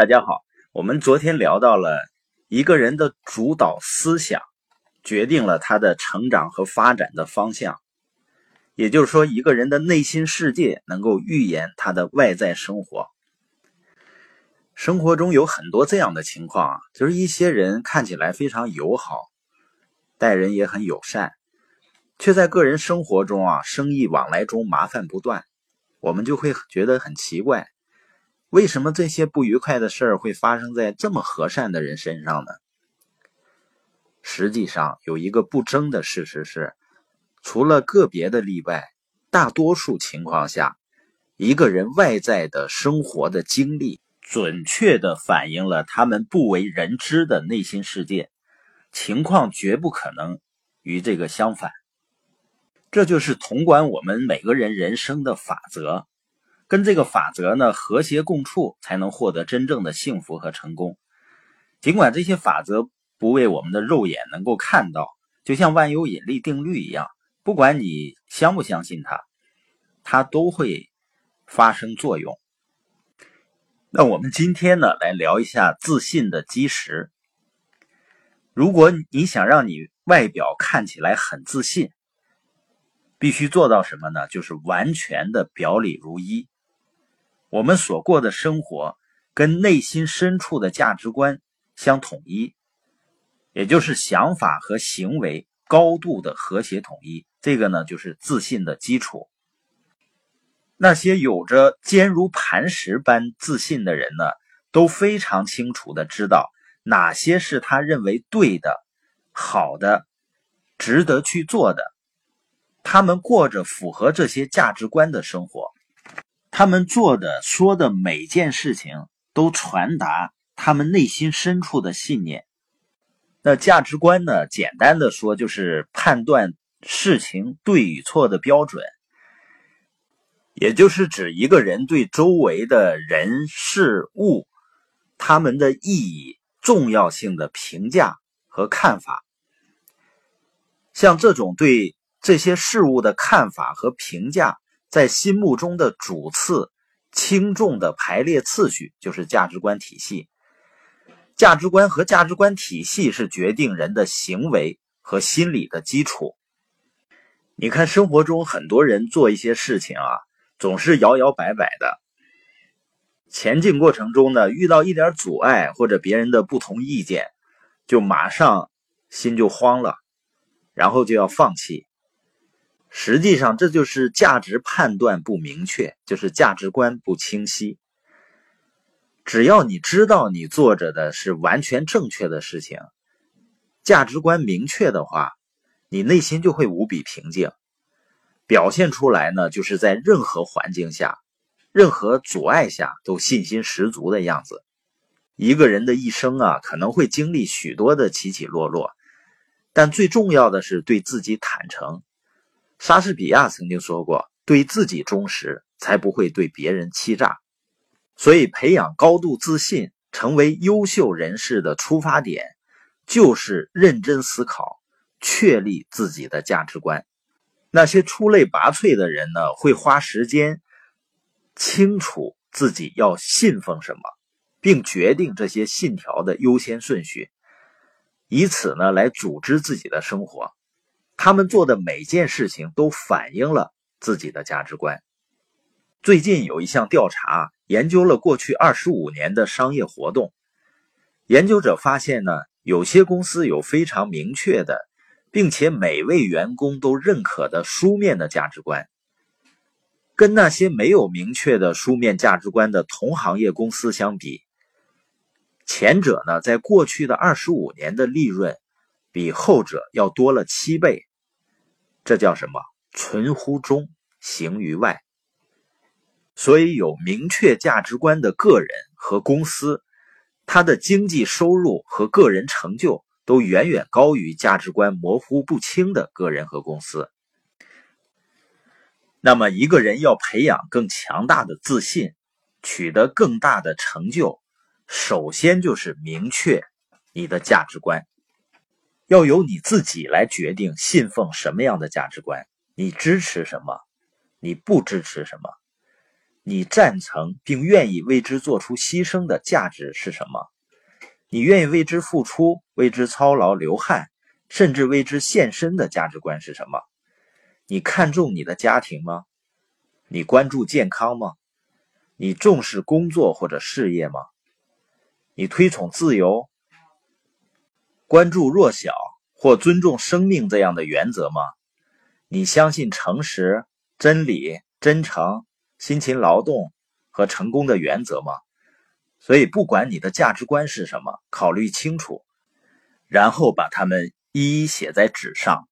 大家好，我们昨天聊到了一个人的主导思想决定了他的成长和发展的方向，也就是说，一个人的内心世界能够预言他的外在生活。生活中有很多这样的情况啊，就是一些人看起来非常友好，待人也很友善，却在个人生活中啊，生意往来中麻烦不断，我们就会觉得很奇怪。为什么这些不愉快的事儿会发生在这么和善的人身上呢？实际上，有一个不争的事实是，除了个别的例外，大多数情况下，一个人外在的生活的经历，准确的反映了他们不为人知的内心世界，情况绝不可能与这个相反。这就是统管我们每个人人生的法则。跟这个法则呢和谐共处，才能获得真正的幸福和成功。尽管这些法则不为我们的肉眼能够看到，就像万有引力定律一样，不管你相不相信它，它都会发生作用。那我们今天呢，来聊一下自信的基石。如果你想让你外表看起来很自信，必须做到什么呢？就是完全的表里如一。我们所过的生活跟内心深处的价值观相统一，也就是想法和行为高度的和谐统一。这个呢，就是自信的基础。那些有着坚如磐石般自信的人呢，都非常清楚的知道哪些是他认为对的、好的、值得去做的。他们过着符合这些价值观的生活。他们做的、说的每件事情，都传达他们内心深处的信念。那价值观呢？简单的说，就是判断事情对与错的标准，也就是指一个人对周围的人事物、他们的意义、重要性的评价和看法。像这种对这些事物的看法和评价。在心目中的主次轻重的排列次序，就是价值观体系。价值观和价值观体系是决定人的行为和心理的基础。你看，生活中很多人做一些事情啊，总是摇摇摆摆的。前进过程中呢，遇到一点阻碍或者别人的不同意见，就马上心就慌了，然后就要放弃。实际上，这就是价值判断不明确，就是价值观不清晰。只要你知道你做着的是完全正确的事情，价值观明确的话，你内心就会无比平静，表现出来呢，就是在任何环境下、任何阻碍下都信心十足的样子。一个人的一生啊，可能会经历许多的起起落落，但最重要的是对自己坦诚。莎士比亚曾经说过：“对自己忠实，才不会对别人欺诈。”所以，培养高度自信，成为优秀人士的出发点，就是认真思考，确立自己的价值观。那些出类拔萃的人呢，会花时间清楚自己要信奉什么，并决定这些信条的优先顺序，以此呢来组织自己的生活。他们做的每件事情都反映了自己的价值观。最近有一项调查研究了过去二十五年的商业活动，研究者发现呢，有些公司有非常明确的，并且每位员工都认可的书面的价值观，跟那些没有明确的书面价值观的同行业公司相比，前者呢，在过去的二十五年的利润比后者要多了七倍。这叫什么？存乎中，行于外。所以，有明确价值观的个人和公司，他的经济收入和个人成就都远远高于价值观模糊不清的个人和公司。那么，一个人要培养更强大的自信，取得更大的成就，首先就是明确你的价值观。要由你自己来决定信奉什么样的价值观，你支持什么，你不支持什么。你赞成并愿意为之做出牺牲的价值是什么？你愿意为之付出、为之操劳流汗，甚至为之献身的价值观是什么？你看重你的家庭吗？你关注健康吗？你重视工作或者事业吗？你推崇自由、关注弱小或尊重生命这样的原则吗？你相信诚实、真理、真诚、辛勤劳动和成功的原则吗？所以，不管你的价值观是什么，考虑清楚，然后把它们一一写在纸上。